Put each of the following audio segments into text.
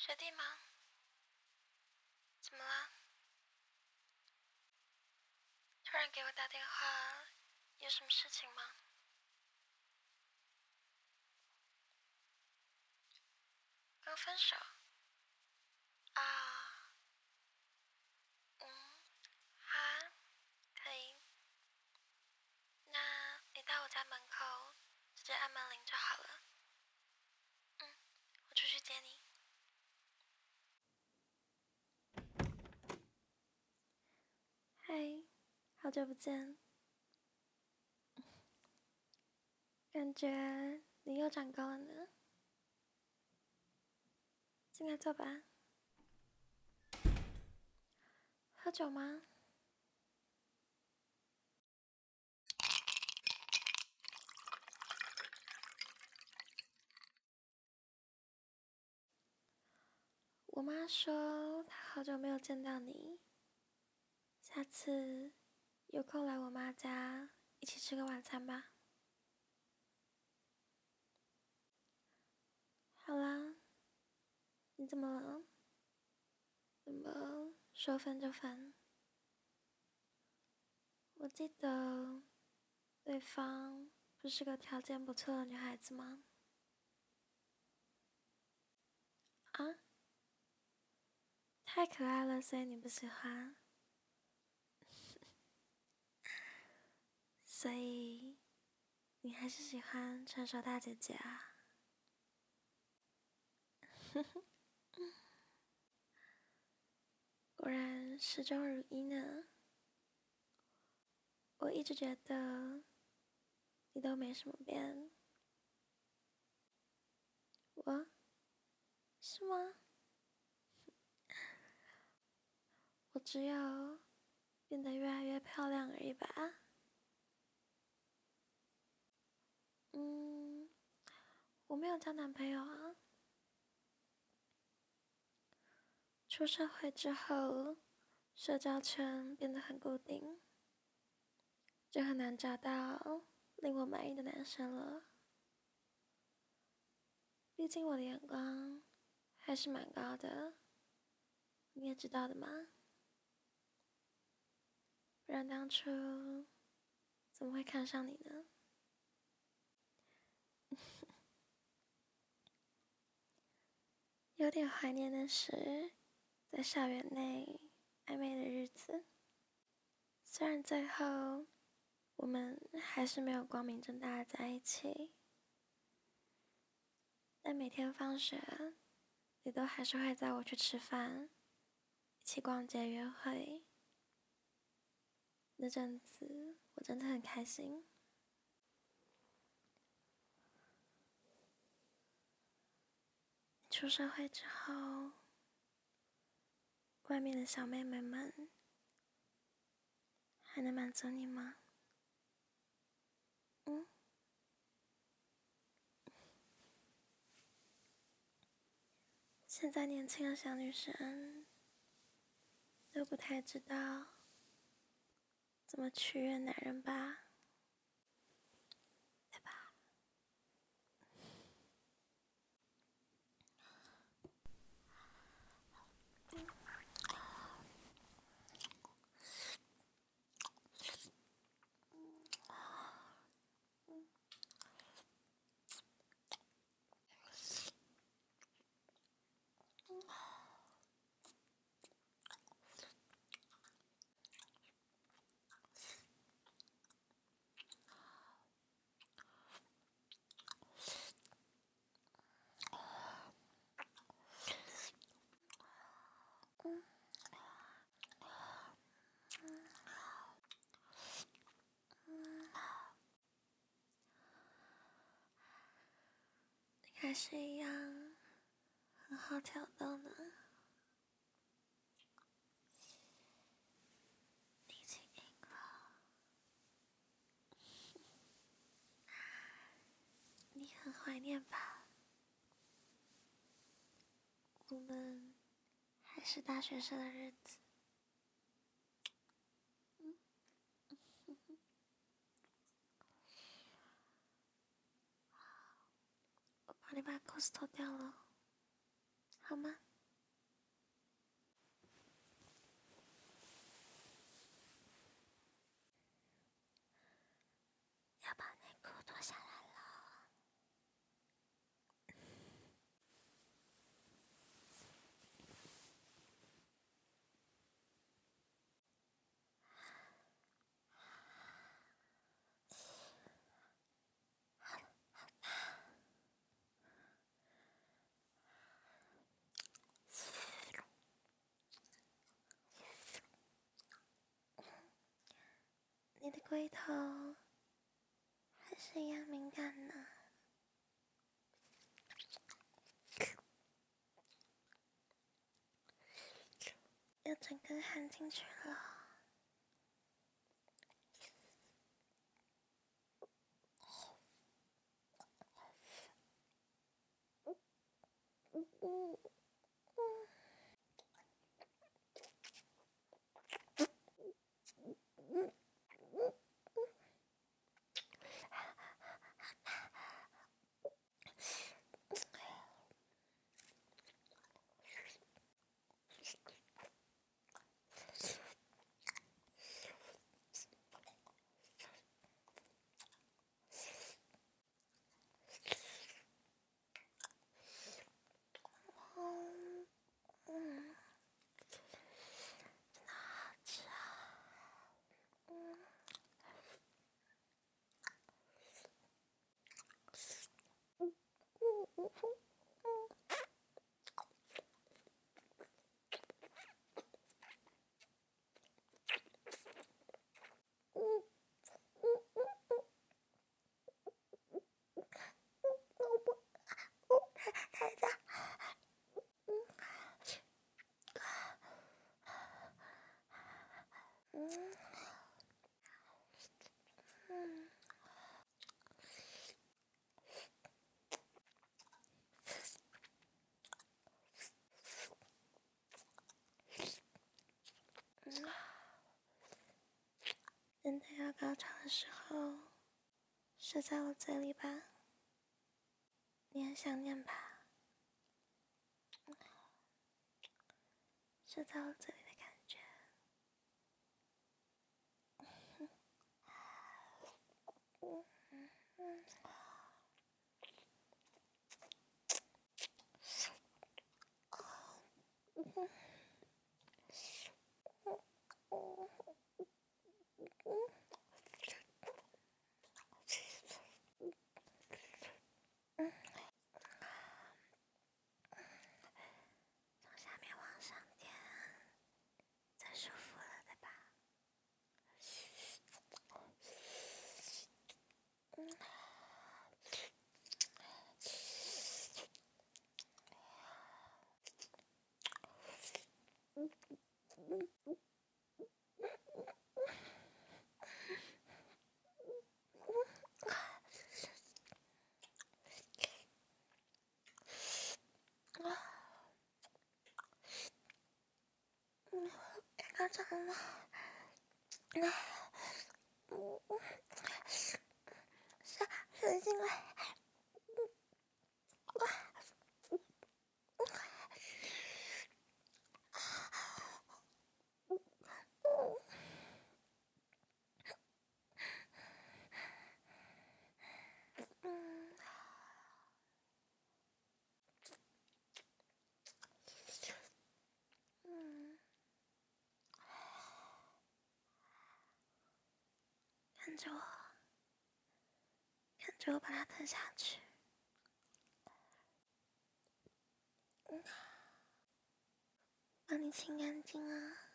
学弟吗？怎么了？突然给我打电话，有什么事情吗？刚分手？啊？嗯，好啊，可以。那你到我家门口，直接按门铃就好了。嗯，我出去接你。嗨，好久不见，感觉你又长高了呢。进来坐吧。喝酒吗？我妈说她好久没有见到你。下次有空来我妈家一起吃个晚餐吧。好啦，你怎么了？怎么说分就分？我记得对方不是个条件不错的女孩子吗？啊？太可爱了，所以你不喜欢？所以，你还是喜欢成熟大姐姐啊？果然始终如一呢。我一直觉得你都没什么变，我，是吗？我只有变得越来越漂亮而已吧。嗯，我没有交男朋友啊。出社会之后，社交圈变得很固定，就很难找到令我满意的男生了。毕竟我的眼光还是蛮高的，你也知道的嘛。不然当初怎么会看上你呢？有点怀念的是，在校园内暧昧的日子。虽然最后我们还是没有光明正大的在一起，但每天放学，你都还是会载我去吃饭，一起逛街约会。那阵子我真的很开心。出社会之后，外面的小妹妹们还能满足你吗？嗯？现在年轻的小女生都不太知道怎么取悦男人吧？还是一样很好挑逗呢，你已经赢了，你很怀念吧？我们还是大学生的日子。把你把裤子脱掉了，好吗？头还是一样敏感呢，要整个含进去了。 음. 等到要高潮的时候，射在我嘴里吧，你很想念吧？射在我嘴里的感觉。高潮了，啊，嗯，射射进来。看着我，看着我把它吞下去，嗯帮你清干净啊。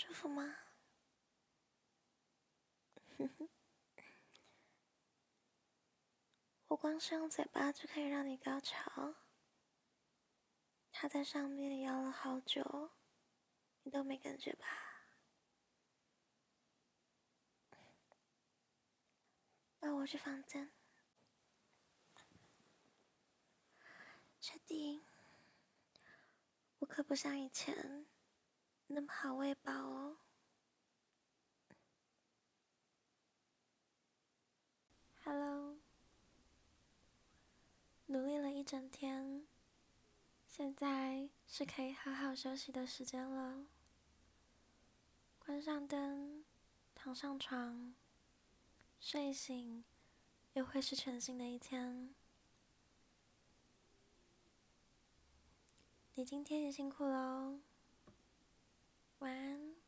舒服吗？哼 哼我光是用嘴巴就可以让你高潮，他在上面摇了好久，你都没感觉吧？那我去房间，确定？我可不像以前。那么好喂饱哦，Hello，努力了一整天，现在是可以好好休息的时间了。关上灯，躺上床，睡醒，又会是全新的一天。你今天也辛苦喽，晚安。